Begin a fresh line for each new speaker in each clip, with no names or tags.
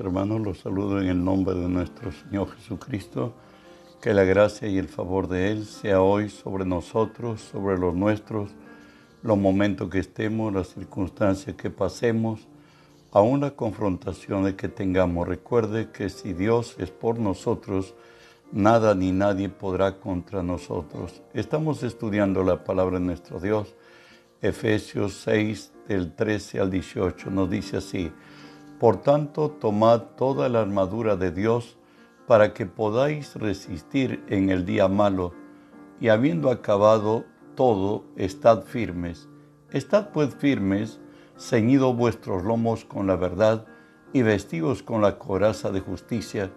hermanos, los saludo en el nombre de nuestro Señor Jesucristo. Que la gracia y el favor de Él sea hoy sobre nosotros, sobre los nuestros, los momentos que estemos, las circunstancias que pasemos, aún las confrontaciones que tengamos. Recuerde que si Dios es por nosotros, nada ni nadie podrá contra nosotros. Estamos estudiando la palabra de nuestro Dios. Efesios 6, del 13 al 18, nos dice así. Por tanto, tomad toda la armadura de Dios para que podáis resistir en el día malo, y habiendo acabado todo, estad firmes. Estad pues firmes, ceñidos vuestros lomos con la verdad, y vestidos con la coraza de justicia,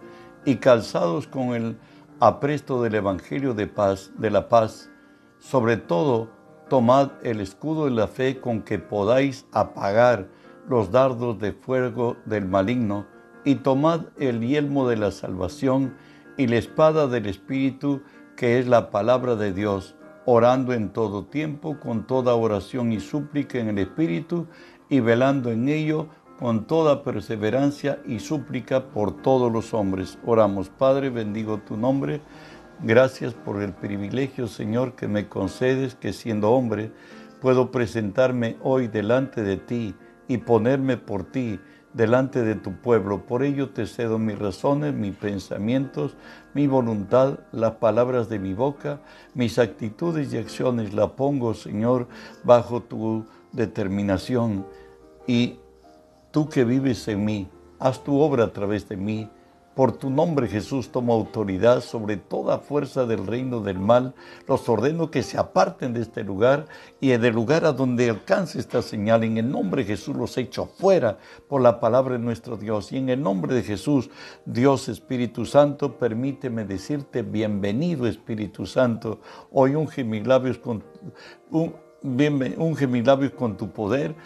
y calzados con el apresto del Evangelio de paz, de la paz. Sobre todo, tomad el escudo de la fe con que podáis apagar los dardos de fuego del maligno, y tomad el yelmo de la salvación y la espada del Espíritu, que es la palabra de Dios, orando en todo tiempo, con toda oración y súplica en el Espíritu, y velando en ello con toda perseverancia y súplica por todos los hombres. Oramos, Padre, bendigo tu nombre. Gracias por el privilegio, Señor, que me concedes que siendo hombre puedo presentarme hoy delante de ti y ponerme por ti delante de tu pueblo. Por ello te cedo mis razones, mis pensamientos, mi voluntad, las palabras de mi boca, mis actitudes y acciones. La pongo, Señor, bajo tu determinación. Y tú que vives en mí, haz tu obra a través de mí por tu nombre, Jesús, tomo autoridad sobre toda fuerza del reino del mal. Los ordeno que se aparten de este lugar y del lugar a donde alcance esta señal. En el nombre de Jesús los echo fuera por la palabra de nuestro Dios. Y en el nombre de Jesús, Dios Espíritu Santo, permíteme decirte bienvenido Espíritu Santo. Hoy un mis labios con, un, unge labios con tu poder.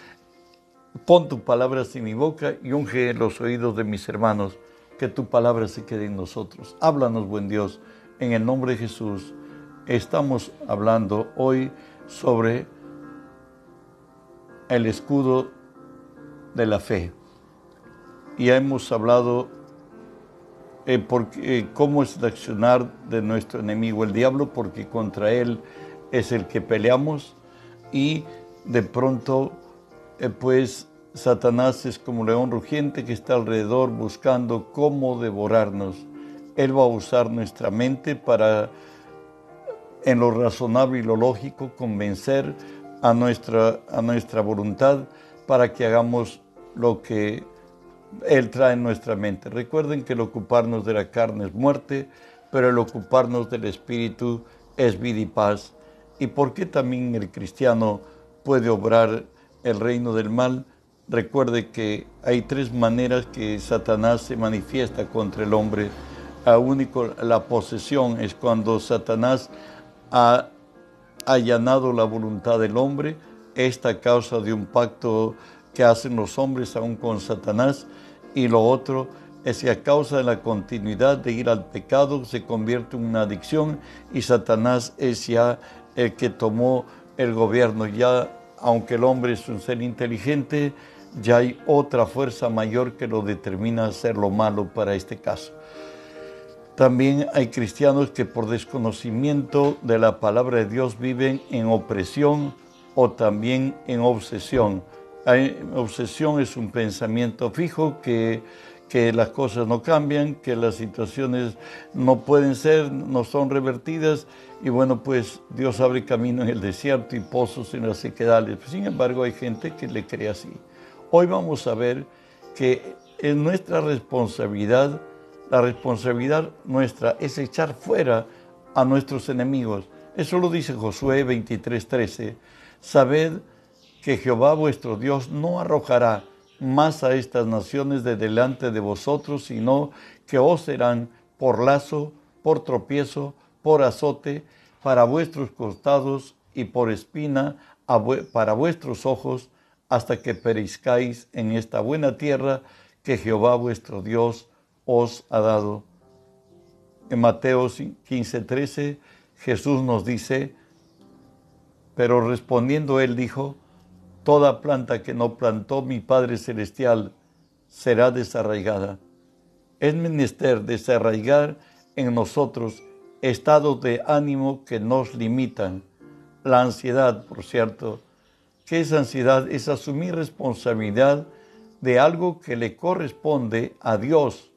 Pon tu palabra en mi boca y unge los oídos de mis hermanos que tu palabra se quede en nosotros. Háblanos, buen Dios, en el nombre de Jesús. Estamos hablando hoy sobre el escudo de la fe. Y hemos hablado eh, eh, cómo es el accionar de nuestro enemigo, el diablo, porque contra él es el que peleamos y de pronto, eh, pues, Satanás es como león rugiente que está alrededor buscando cómo devorarnos. Él va a usar nuestra mente para, en lo razonable y lo lógico, convencer a nuestra, a nuestra voluntad para que hagamos lo que Él trae en nuestra mente. Recuerden que el ocuparnos de la carne es muerte, pero el ocuparnos del Espíritu es vida y paz. ¿Y por qué también el cristiano puede obrar el reino del mal? Recuerde que hay tres maneras que Satanás se manifiesta contra el hombre. La, la posesión es cuando Satanás ha allanado la voluntad del hombre, esta causa de un pacto que hacen los hombres aún con Satanás, y lo otro es que a causa de la continuidad de ir al pecado se convierte en una adicción y Satanás es ya el que tomó el gobierno. Ya, aunque el hombre es un ser inteligente, ya hay otra fuerza mayor que lo determina hacer lo malo para este caso. También hay cristianos que por desconocimiento de la palabra de Dios viven en opresión o también en obsesión. obsesión es un pensamiento fijo que, que las cosas no cambian, que las situaciones no pueden ser, no son revertidas y bueno, pues Dios abre camino en el desierto y pozos en las sequedales. Sin embargo, hay gente que le cree así. Hoy vamos a ver que es nuestra responsabilidad, la responsabilidad nuestra es echar fuera a nuestros enemigos. Eso lo dice Josué 23:13. Sabed que Jehová vuestro Dios no arrojará más a estas naciones de delante de vosotros, sino que os serán por lazo, por tropiezo, por azote, para vuestros costados y por espina para vuestros ojos, hasta que perezcáis en esta buena tierra que Jehová vuestro Dios os ha dado. En Mateo 15:13 Jesús nos dice, pero respondiendo él dijo, toda planta que no plantó mi Padre Celestial será desarraigada. es menester desarraigar en nosotros estados de ánimo que nos limitan. La ansiedad, por cierto, ¿qué es ansiedad? Es asumir responsabilidad de algo que le corresponde a Dios.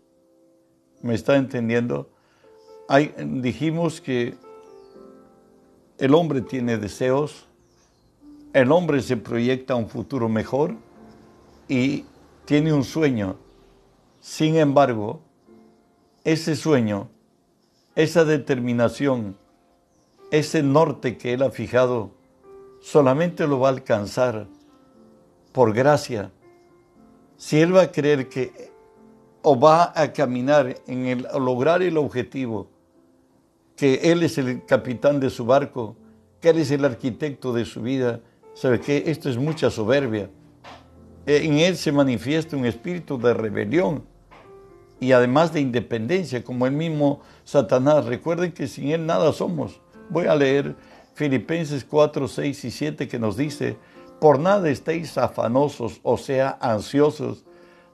¿Me está entendiendo? dijimos que el hombre tiene deseos, el hombre se proyecta un futuro mejor y tiene un sueño. Sin embargo, ese sueño, esa determinación, ese norte que él ha fijado, solamente lo va a alcanzar por gracia. Si él va a creer que o va a caminar en el lograr el objetivo, que él es el capitán de su barco, que él es el arquitecto de su vida, sabe que esto es mucha soberbia. En él se manifiesta un espíritu de rebelión y además de independencia, como el mismo Satanás. Recuerden que sin él nada somos. Voy a leer Filipenses 4, 6 y 7 que nos dice, por nada estéis afanosos, o sea, ansiosos,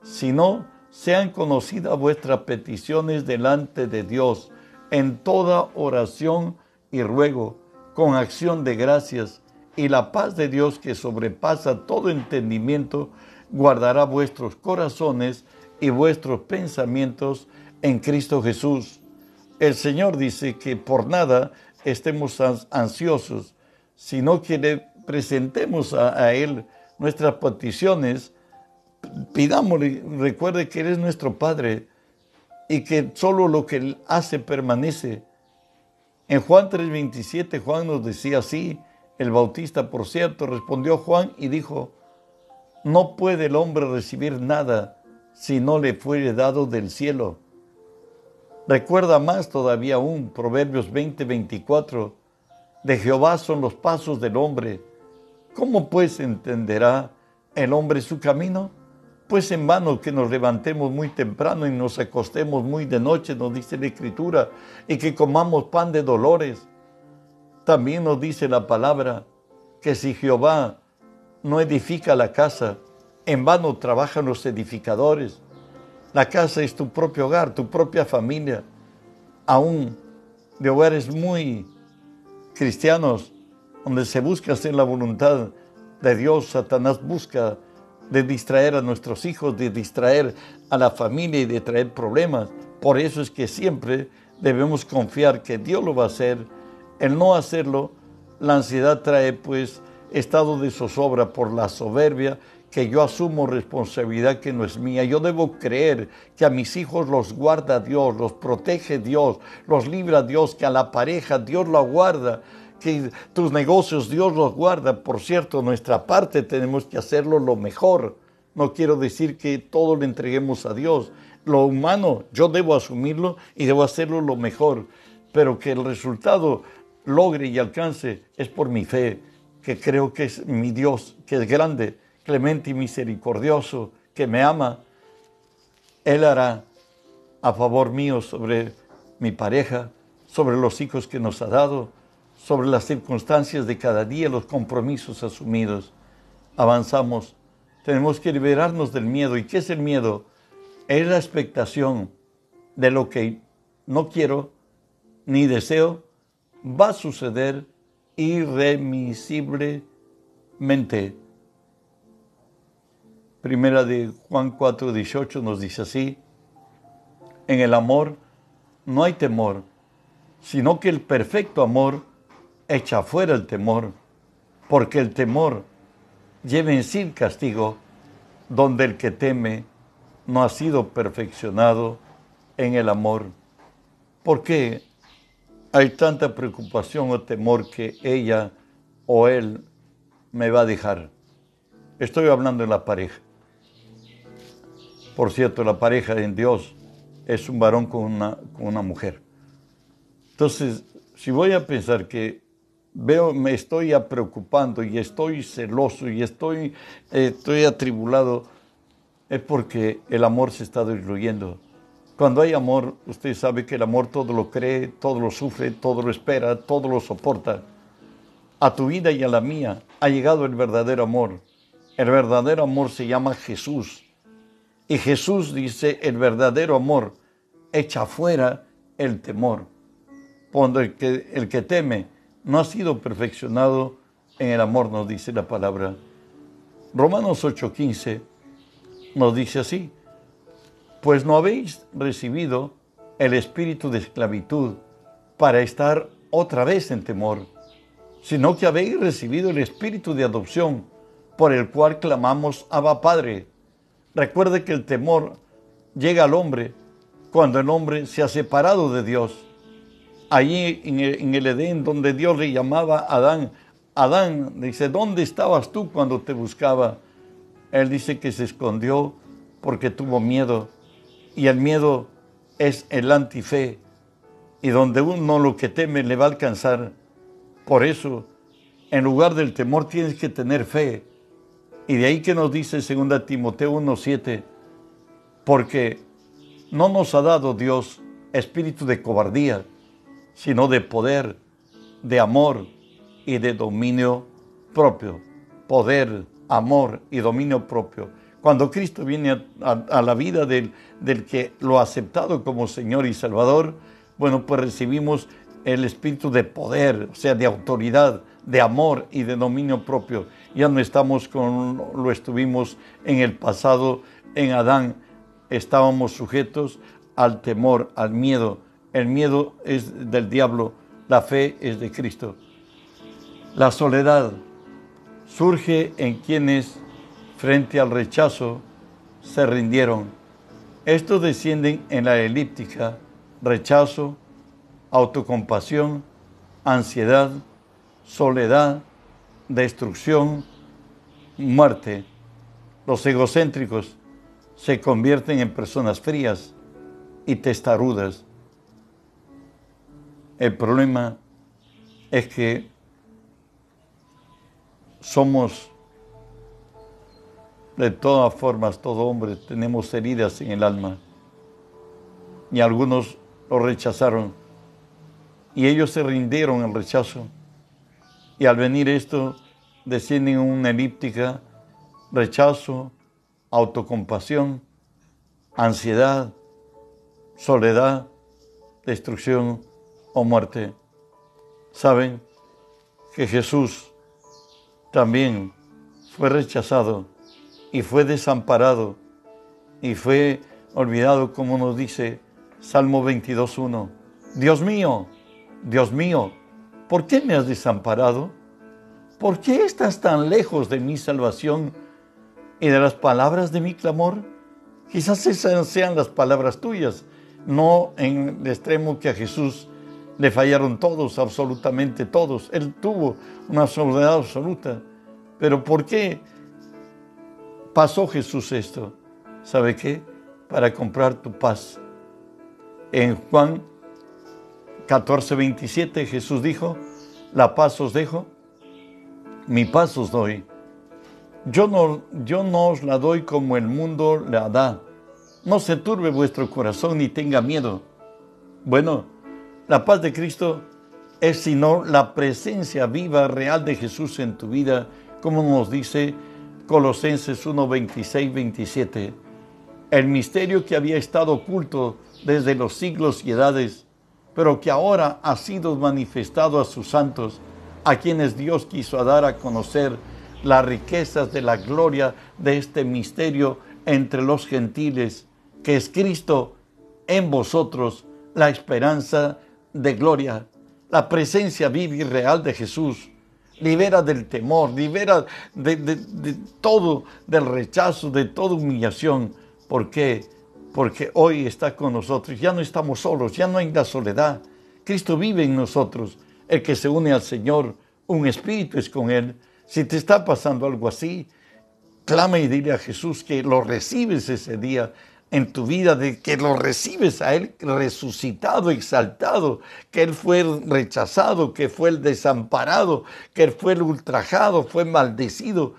sino sean conocidas vuestras peticiones delante de Dios en toda oración y ruego, con acción de gracias, y la paz de Dios que sobrepasa todo entendimiento, guardará vuestros corazones y vuestros pensamientos en Cristo Jesús. El Señor dice que por nada estemos ansiosos, sino que le presentemos a, Él nuestras peticiones, pidámosle, recuerde que Él es nuestro Padre, y que solo lo que Él hace permanece. En Juan 3:27 Juan nos decía así, el bautista por cierto respondió Juan y dijo, no puede el hombre recibir nada si no le fuere dado del cielo. Recuerda más todavía aún Proverbios 20:24, de Jehová son los pasos del hombre. ¿Cómo pues entenderá el hombre su camino? Pues en vano que nos levantemos muy temprano y nos acostemos muy de noche, nos dice la Escritura, y que comamos pan de dolores. También nos dice la palabra que si Jehová no edifica la casa, en vano trabajan los edificadores. La casa es tu propio hogar, tu propia familia. Aún de hogares muy cristianos, donde se busca hacer la voluntad de Dios, Satanás busca de distraer a nuestros hijos, de distraer a la familia y de traer problemas. Por eso es que siempre debemos confiar que Dios lo va a hacer. El no hacerlo, la ansiedad trae pues estado de zozobra por la soberbia que yo asumo responsabilidad que no es mía. Yo debo creer que a mis hijos los guarda Dios, los protege Dios, los libra Dios, que a la pareja Dios la guarda que tus negocios Dios los guarda. Por cierto, nuestra parte tenemos que hacerlo lo mejor. No quiero decir que todo le entreguemos a Dios. Lo humano yo debo asumirlo y debo hacerlo lo mejor. Pero que el resultado logre y alcance es por mi fe, que creo que es mi Dios, que es grande, clemente y misericordioso, que me ama. Él hará a favor mío sobre mi pareja, sobre los hijos que nos ha dado, sobre las circunstancias de cada día, los compromisos asumidos. Avanzamos. Tenemos que liberarnos del miedo. ¿Y qué es el miedo? Es la expectación de lo que no quiero ni deseo va a suceder irremisiblemente. Primera de Juan 4, 18 nos dice así, en el amor no hay temor, sino que el perfecto amor echa fuera el temor, porque el temor lleva en sí castigo, donde el que teme no ha sido perfeccionado en el amor. ¿Por qué hay tanta preocupación o temor que ella o él me va a dejar? Estoy hablando de la pareja. Por cierto, la pareja en Dios es un varón con una, con una mujer. Entonces, si voy a pensar que veo, me estoy preocupando y estoy celoso y estoy, eh, estoy atribulado, es porque el amor se está destruyendo. Cuando hay amor, usted sabe que el amor todo lo cree, todo lo sufre, todo lo espera, todo lo soporta. A tu vida y a la mía ha llegado el verdadero amor. El verdadero amor se llama Jesús. Y Jesús dice, el verdadero amor echa fuera el temor. Cuando el que, el que teme no ha sido perfeccionado en el amor, nos dice la palabra. Romanos 8:15 nos dice así, pues no habéis recibido el espíritu de esclavitud para estar otra vez en temor, sino que habéis recibido el espíritu de adopción por el cual clamamos Abba Padre. Recuerde que el temor llega al hombre cuando el hombre se ha separado de Dios. Allí en el, Edén, donde Dios le llamaba a Adán, Adán dice, ¿dónde estabas tú cuando te buscaba? Él dice que se escondió porque tuvo miedo. Y el miedo es el antife. Y donde uno lo que teme le va a alcanzar. Por eso, en lugar del temor tienes que tener fe. Y de ahí que nos dice 2 Timoteo 1.7, porque no nos ha dado Dios espíritu de cobardía, sino de poder, de amor y de dominio propio. Poder, amor y dominio propio. Cuando Cristo viene a, la vida del, del que lo ha aceptado como Señor y Salvador, bueno, pues recibimos el espíritu de poder, o sea, de autoridad, de amor y de dominio propio. Ya no estamos con lo estuvimos en el pasado, en Adán estábamos sujetos al temor, al miedo. El miedo es del diablo, la fe es de Cristo. La soledad surge en quienes frente al rechazo se rindieron. Estos descienden en la elíptica, rechazo, autocompasión, ansiedad, soledad, destrucción, muerte. Los egocéntricos se convierten en personas frías y testarudas. El problema es que somos, de todas formas, todo hombre, tenemos heridas en el alma. Y algunos lo rechazaron. Y ellos se rindieron al rechazo. Y al venir esto, descienden en una elíptica, rechazo, autocompasión, ansiedad, soledad, destrucción o muerte. Saben que Jesús también fue rechazado y fue desamparado y fue olvidado, como nos dice Salmo 22.1. Dios mío, Dios mío, ¿por qué me has desamparado? ¿Por qué estás tan lejos de mi salvación y de las palabras de mi clamor? Quizás esas sean las palabras tuyas, no en el extremo que a Jesús le fallaron todos, absolutamente todos. Él tuvo una soledad absoluta. Pero ¿por qué pasó Jesús esto? ¿Sabe qué? Para comprar tu paz. En Juan 14, 27 Jesús dijo, la paz os dejo, mi paz os doy. Yo no, yo no os la doy como el mundo la da. No se turbe vuestro corazón ni tenga miedo. Bueno, la paz de Cristo es sino la presencia viva, real de Jesús en tu vida, como nos dice Colosenses 1, 26, 27. El misterio que había estado oculto desde los siglos y edades, pero que ahora ha sido manifestado a sus santos, a quienes Dios quiso dar a conocer las riquezas de la gloria de este misterio entre los gentiles, que es Cristo en vosotros, la esperanza de gloria, la presencia viva y real de Jesús. Libera del temor, libera de, todo, del rechazo, de toda humillación. ¿Por qué? Porque hoy está con nosotros. Ya no estamos solos, ya no hay la soledad. Cristo vive en nosotros. El que se une al Señor, un espíritu es con Él. Si te está pasando algo así, clama y dile a Jesús que lo recibes ese día en tu vida, de que lo recibes a Él resucitado, exaltado, que Él fue rechazado, que fue el desamparado, que Él fue el ultrajado, fue maldecido,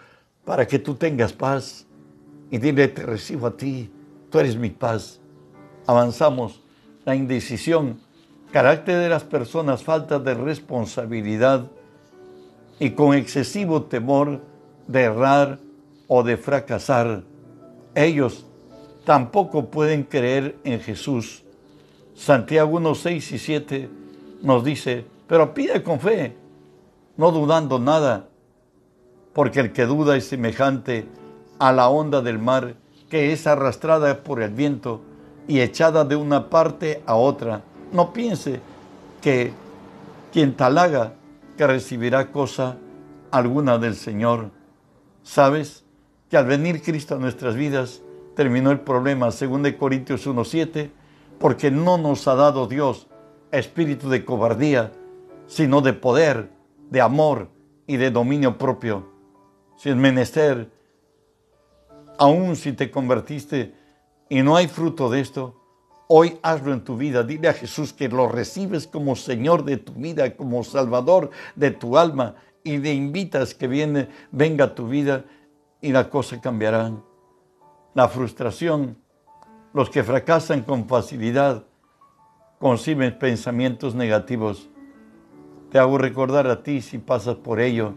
para que tú tengas paz. Y dile, te recibo a ti, tú eres mi paz. Avanzamos. La indecisión, carácter de las personas, falta de responsabilidad y con excesivo temor de errar o de fracasar. Ellos tampoco pueden creer en Jesús. Santiago 1, 6 y 7 nos dice, pero pide con fe, no dudando nada, porque el que duda es semejante a la onda del mar que es arrastrada por el viento y echada de una parte a otra. No piense que quien tal haga que recibirá cosa alguna del Señor. ¿Sabes que al venir Cristo a nuestras vidas terminó el problema, según de Corintios 1.7, porque no nos ha dado Dios espíritu de cobardía, sino de poder, de amor y de dominio propio. Si es menester, aun si te convertiste y no hay fruto de esto, hoy hazlo en tu vida. Dile a Jesús que lo recibes como Señor de tu vida, como Salvador de tu alma y le invitas que viene, venga a tu vida y la cosa cambiará. La frustración, los que fracasan con facilidad, conciben pensamientos negativos. Te hago recordar a ti si pasas por ello.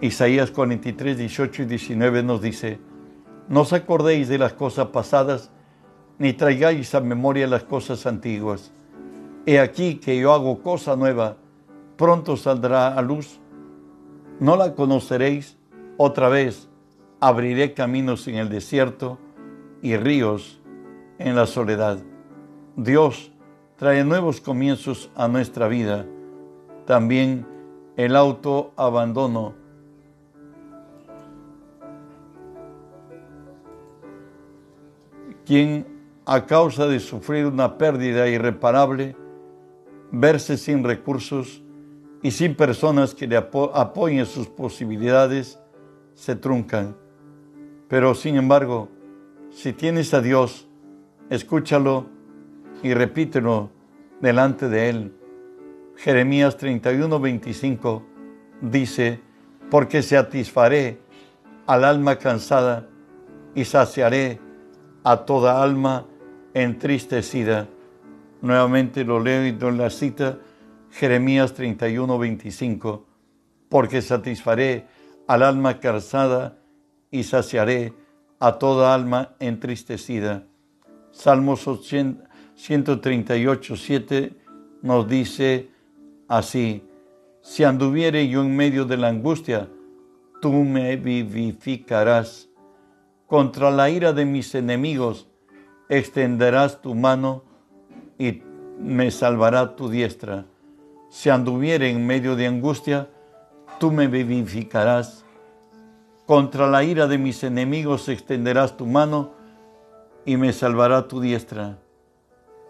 Isaías 43, 18 y 19 nos dice, no os acordéis de las cosas pasadas, ni traigáis a memoria las cosas antiguas. He aquí que yo hago cosa nueva, pronto saldrá a luz. No la conoceréis otra vez. Abriré caminos en el desierto y ríos en la soledad. Dios trae nuevos comienzos a nuestra vida. También el autoabandono. Quien a causa de sufrir una pérdida irreparable, verse sin recursos y sin personas que le apoyen sus posibilidades, se truncan. Pero sin embargo, si tienes a Dios, escúchalo y repítelo delante de Él. Jeremías 31, 25 dice, porque satisfaré al alma cansada y saciaré a toda alma entristecida. Nuevamente lo leo y doy la cita, Jeremías 31, 25, porque satisfaré al alma cansada y saciaré a toda alma entristecida. Salmos 138, 7 nos dice así, si anduviere yo en medio de la angustia, tú me vivificarás. Contra la ira de mis enemigos extenderás tu mano y me salvará tu diestra. Si anduviere en medio de angustia, tú me vivificarás. Contra la ira de mis enemigos extenderás tu mano y me salvará tu diestra.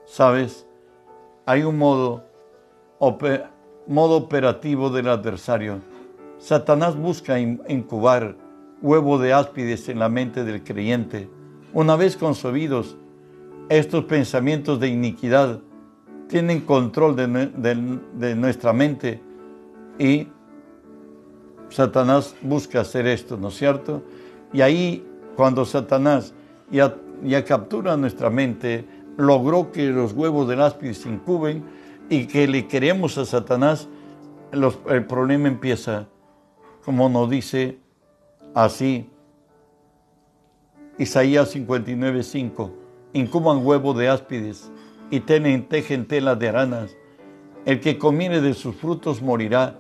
¿Sabes? Hay un modo, modo operativo del adversario. Satanás busca incubar huevo de áspides en la mente del creyente. Una vez concebidos, estos pensamientos de iniquidad tienen control de nuestra mente y Satanás busca hacer esto, ¿no es cierto? Y ahí, cuando Satanás ya, captura nuestra mente, logró que los huevos del áspide se incuben y que le queremos a Satanás, el problema empieza, como nos dice así, Isaías 59, 5, incuban huevos de áspides y tenen, tejen tela de aranas. El que comiere de sus frutos morirá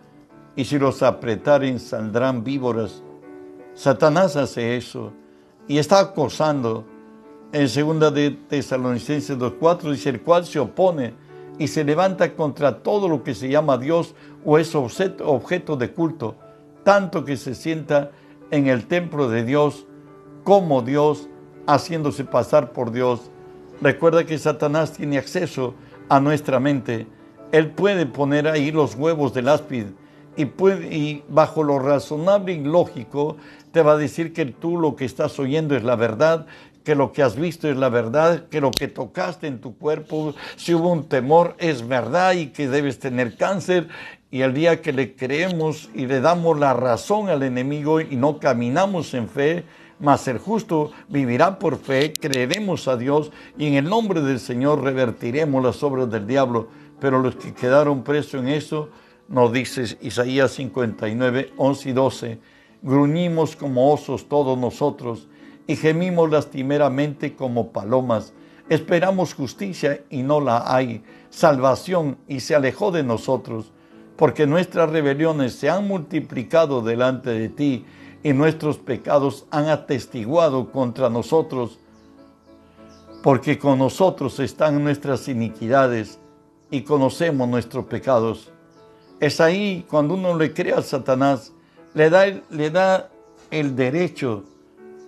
y si los apretaren saldrán víboras. Satanás hace eso y está acosando. En segunda de Tesalonicenses 2.4 dice, el cual se opone y se levanta contra todo lo que se llama Dios o es objeto de culto, tanto que se sienta en el templo de Dios como Dios, haciéndose pasar por Dios. Recuerda que Satanás tiene acceso a nuestra mente. Él puede poner ahí los huevos del áspid y, bajo lo razonable y lógico te va a decir que tú lo que estás oyendo es la verdad, que lo que has visto es la verdad, que lo que tocaste en tu cuerpo, si hubo un temor, es verdad y que debes tener cáncer. Y el día que le creemos y le damos la razón al enemigo y no caminamos en fe, mas el justo vivirá por fe, creeremos a Dios y en el nombre del Señor revertiremos las obras del diablo. Pero los que quedaron presos en eso, nos dice Isaías 59, 11 y 12, gruñimos como osos todos nosotros, y gemimos lastimeramente como palomas. Esperamos justicia y no la hay, salvación y se alejó de nosotros, porque nuestras rebeliones se han multiplicado delante de ti y nuestros pecados han atestiguado contra nosotros, porque con nosotros están nuestras iniquidades y conocemos nuestros pecados. Es ahí cuando uno le cree a Satanás, le da, le da el derecho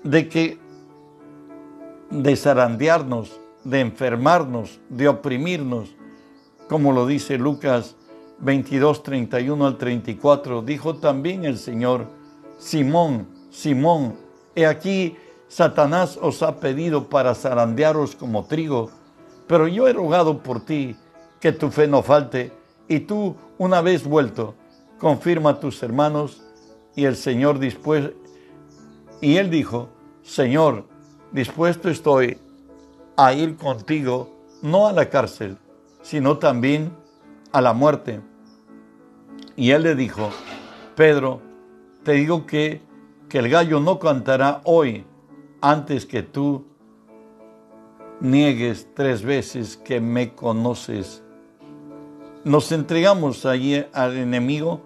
de que de zarandearnos, de enfermarnos, de oprimirnos, como lo dice Lucas 22, 31 al 34, dijo también el Señor, Simón, Simón, he aquí Satanás os ha pedido para zarandearos como trigo, pero yo he rogado por ti que tu fe no falte, y tú, una vez vuelto, confirma a tus hermanos, y el Señor después, y él dijo, Señor, dispuesto estoy a ir contigo, no a la cárcel, sino también a la muerte. Y él le dijo, Pedro, te digo que, que el gallo no cantará hoy antes que tú niegues tres veces que me conoces. Nos entregamos allí al enemigo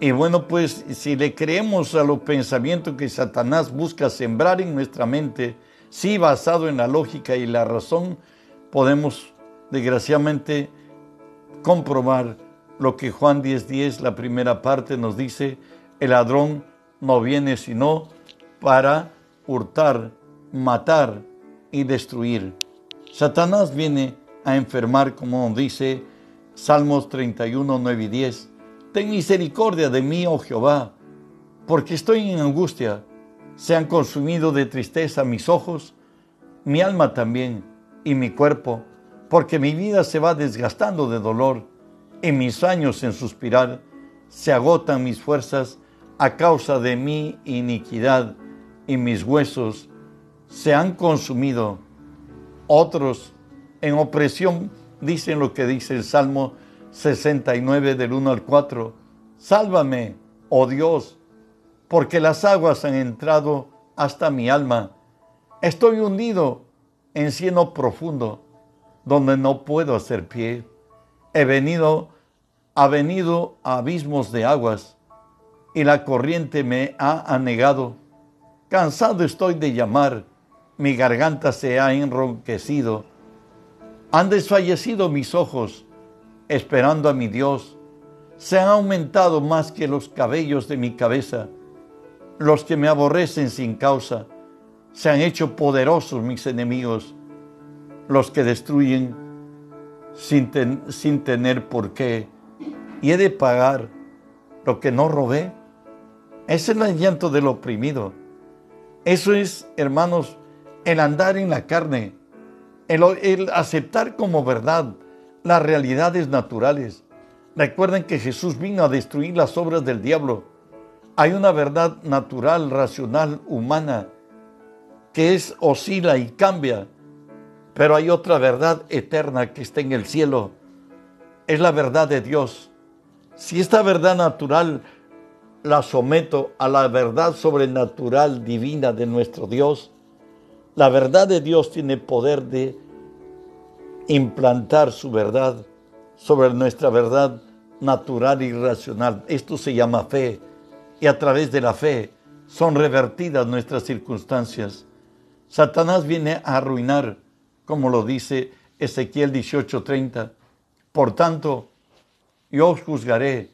y bueno, pues si le creemos a los pensamientos que Satanás busca sembrar en nuestra mente, sí basado en la lógica y la razón, podemos desgraciadamente comprobar lo que Juan 10:10, 10, la primera parte, nos dice, el ladrón no viene sino para hurtar, matar y destruir. Satanás viene a enfermar, como dice Salmos 31, 9 y 10 Ten misericordia de mí, oh Jehová, porque estoy en angustia. Se han consumido de tristeza mis ojos, mi alma también y mi cuerpo, porque mi vida se va desgastando de dolor y mis años en suspirar se agotan mis fuerzas a causa de mi iniquidad y mis huesos se han consumido. Otros en opresión dicen lo que dice el Salmo 69 del 1 al 4. Sálvame, oh Dios, porque las aguas han entrado hasta mi alma. Estoy hundido en cieno profundo, donde no puedo hacer pie. He venido, ha venido a abismos de aguas, y la corriente me ha anegado. Cansado estoy de llamar, mi garganta se ha enronquecido. Han desfallecido mis ojos esperando a mi Dios, se han aumentado más que los cabellos de mi cabeza. Los que me aborrecen sin causa, se han hecho poderosos mis enemigos, los que destruyen sin, sin tener por qué. Y he de pagar lo que no robé. Ese es el llanto del oprimido. Eso es, hermanos, el andar en la carne, el, el aceptar como verdad las realidades naturales. Recuerden que Jesús vino a destruir las obras del diablo. Hay una verdad natural, racional, humana, que es oscila y cambia, pero hay otra verdad eterna que está en el cielo. Es la verdad de Dios. Si esta verdad natural la someto a la verdad sobrenatural divina de nuestro Dios, la verdad de Dios tiene poder de implantar su verdad sobre nuestra verdad natural y racional. Esto se llama fe y a través de la fe son revertidas nuestras circunstancias. Satanás viene a arruinar, como lo dice Ezequiel 18:30. Por tanto, yo os juzgaré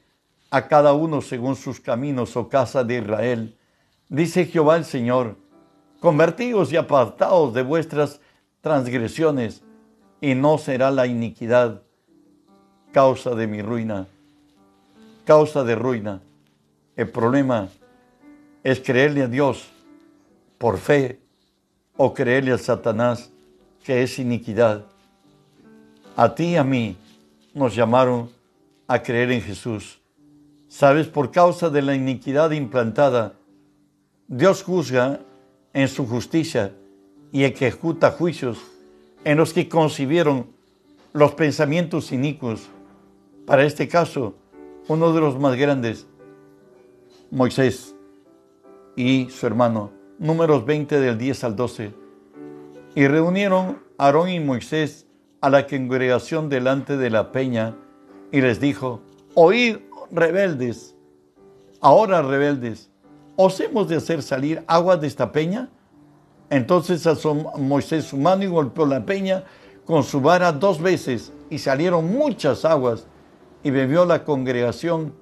a cada uno según sus caminos, o oh casa de Israel. Dice Jehová el Señor, convertíos y apartaos de vuestras transgresiones y no será la iniquidad causa de mi ruina, causa de ruina. El problema es creerle a Dios por fe o creerle a Satanás que es iniquidad. A ti y a mí nos llamaron a creer en Jesús. Sabes, por causa de la iniquidad implantada, Dios juzga en su justicia y ejecuta juicios en los que concibieron los pensamientos inicuos. Para este caso, uno de los más grandes, Moisés y su hermano, números 20 del 10 al 12. Y reunieron Aarón y Moisés a la congregación delante de la peña y les dijo, oíd rebeldes, ahora rebeldes, ¿os hemos de hacer salir agua de esta peña? Entonces alzó Moisés su mano y golpeó la peña con su vara dos veces y salieron muchas aguas y bebió la congregación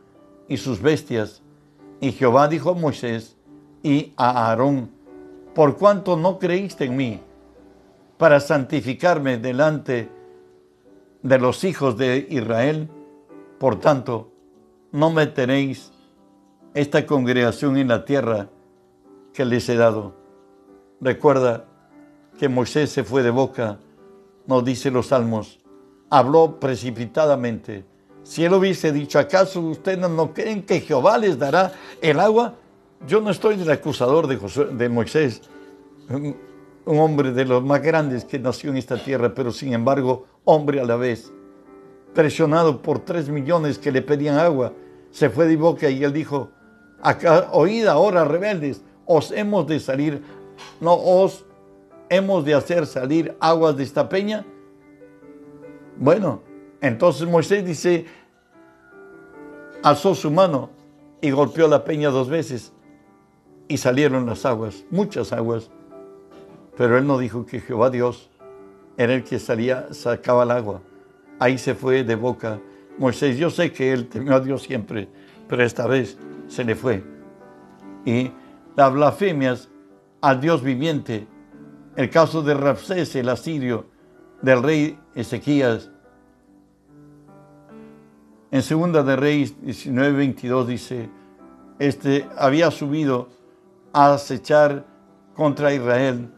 y sus bestias. Y Jehová dijo a Moisés y a Aarón, por cuanto no creíste en mí, para santificarme delante de los hijos de Israel, por tanto, no meteréis esta congregación en la tierra que les he dado. Recuerda que Moisés se fue de boca, nos dice los salmos, habló precipitadamente. Si él hubiese dicho, ¿acaso ustedes no creen que Jehová les dará el agua? Yo no estoy del acusador de Moisés, un, hombre de los más grandes que nació en esta tierra, pero sin embargo, hombre a la vez, presionado por tres millones que le pedían agua, se fue de boca y él dijo, acá, oíd ahora rebeldes, os hemos de salir, no os hemos de hacer salir aguas de esta peña. Bueno, entonces Moisés dice, alzó su mano y golpeó la peña dos veces y salieron las aguas, muchas aguas. Pero él no dijo que Jehová Dios era el que salía, sacaba el agua. Ahí se fue de boca Moisés. Yo sé que él temió a Dios siempre, pero esta vez se le fue. Y las blasfemias al Dios viviente, el caso de Rapsés, el asirio, del rey Ezequías. En Segunda de Reyes 19:22 dice, este había subido a acechar contra Israel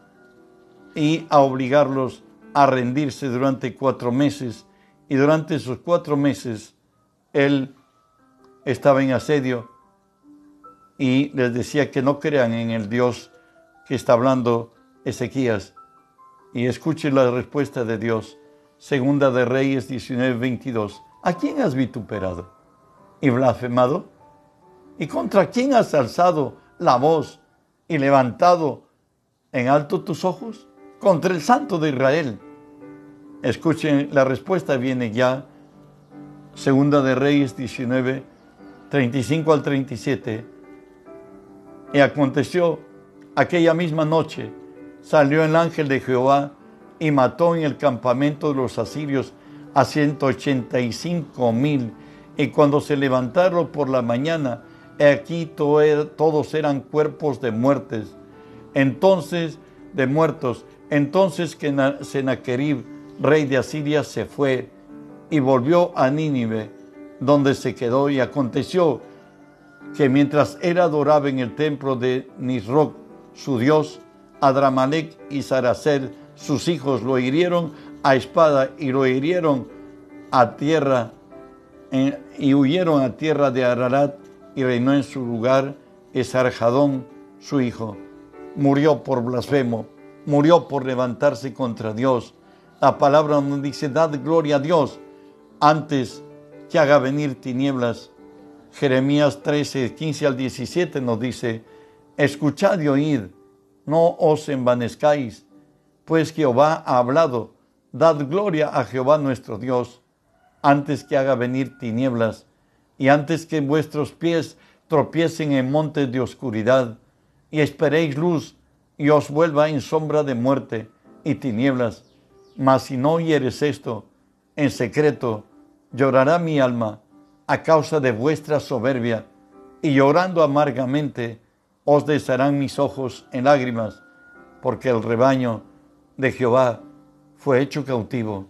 y a obligarlos a rendirse durante cuatro meses. Y durante esos cuatro meses él estaba en asedio y les decía que no crean en el Dios que está hablando Ezequías. Y escuchen la respuesta de Dios. Segunda de Reyes 19, 22. ¿A quién has vituperado y blasfemado? ¿Y contra quién has alzado la voz y levantado en alto tus ojos? Contra el Santo de Israel Escuchen, la respuesta viene ya, Segunda de Reyes 19, 35 al 37. Y aconteció aquella misma noche, salió el ángel de Jehová y mató en el campamento de los asirios a 185 mil. Y cuando se levantaron por la mañana, aquí todos eran cuerpos de muertes. Entonces, de muertos. Entonces que Senaquerib rey de Asiria, se fue y volvió a Nínive, donde se quedó. Y aconteció que mientras él adoraba en el templo de Nisroch, su dios, Adramalek y Saracer, sus hijos, lo hirieron a espada y lo hirieron a tierra y huyeron a tierra de Ararat y reinó en su lugar Esarjadón, su hijo. Murió por blasfemo, murió por levantarse contra Dios la palabra nos dice, dad gloria a Dios antes que haga venir tinieblas. Jeremías 13, 15 al 17 nos dice, escuchad y oíd, no os envanezcáis, pues Jehová ha hablado, dad gloria a Jehová nuestro Dios, antes que haga venir tinieblas, y antes que vuestros pies tropiecen en montes de oscuridad, y esperéis luz, y os vuelva en sombra de muerte y tinieblas mas si no oyeres esto en secreto, llorará mi alma a causa de vuestra soberbia, y llorando amargamente os desharán mis ojos en lágrimas, porque el rebaño de Jehová fue hecho cautivo.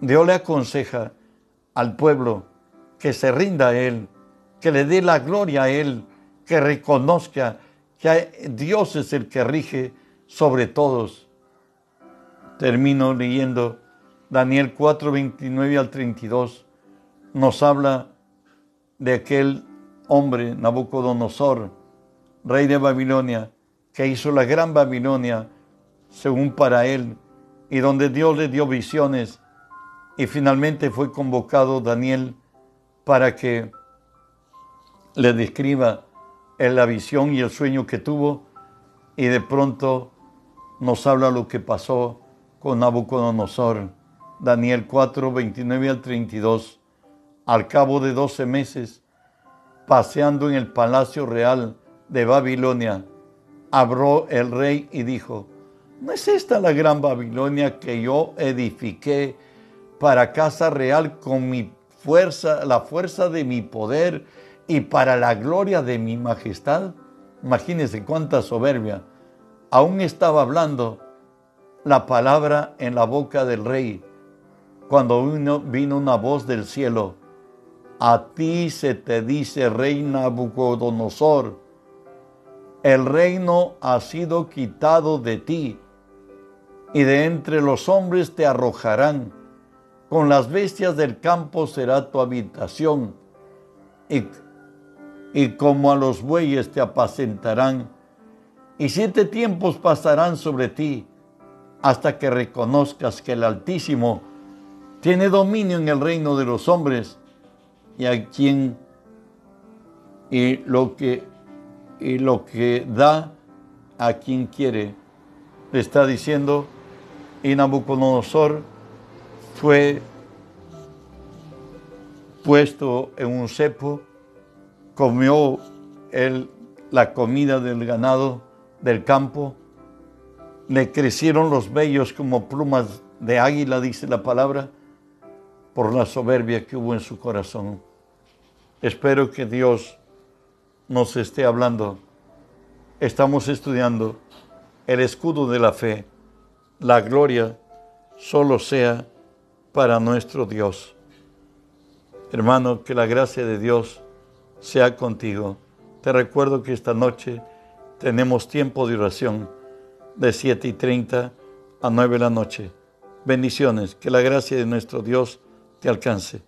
Dios le aconseja al pueblo que se rinda a Él, que le dé la gloria a Él, que reconozca que Dios es el que rige sobre todos termino leyendo Daniel 4, 29 al 32. Nos habla de aquel hombre, Nabucodonosor, rey de Babilonia, que hizo la gran Babilonia según para él, y donde Dios le dio visiones, y finalmente fue convocado Daniel para que le describa la visión y el sueño que tuvo, Y de pronto nos habla lo que pasó con Nabucodonosor. Daniel 4, 29 al 32. Al cabo de 12 meses, paseando en el palacio real de Babilonia, abrió el rey y dijo, ¿no es esta la gran Babilonia que yo edifiqué para casa real con mi fuerza, la fuerza de mi poder y para la gloria de mi majestad? Imagínense cuánta soberbia. Aún estaba hablando la palabra en la boca del rey cuando vino, una voz del cielo. A ti se te dice, rey Nabucodonosor, el reino ha sido quitado de ti y de entre los hombres te arrojarán. Con las bestias del campo será tu habitación y, y como a los bueyes te apacentarán. Y siete tiempos pasarán sobre ti hasta que reconozcas que el Altísimo tiene dominio en el reino de los hombres y a quien y lo que y lo que da a quien quiere. Le está diciendo y Nabucodonosor fue puesto en un cepo, comió el, la comida del ganado del campo, le crecieron los vellos como plumas de águila, dice la palabra, por la soberbia que hubo en su corazón. Espero que Dios nos esté hablando. Estamos estudiando el escudo de la fe la gloria solo sea para nuestro Dios. Hermano, que la gracia de Dios sea contigo. Te recuerdo que esta noche tenemos tiempo de oración de 7 y 30 a 9 de la noche. Bendiciones, que la gracia de nuestro Dios te alcance.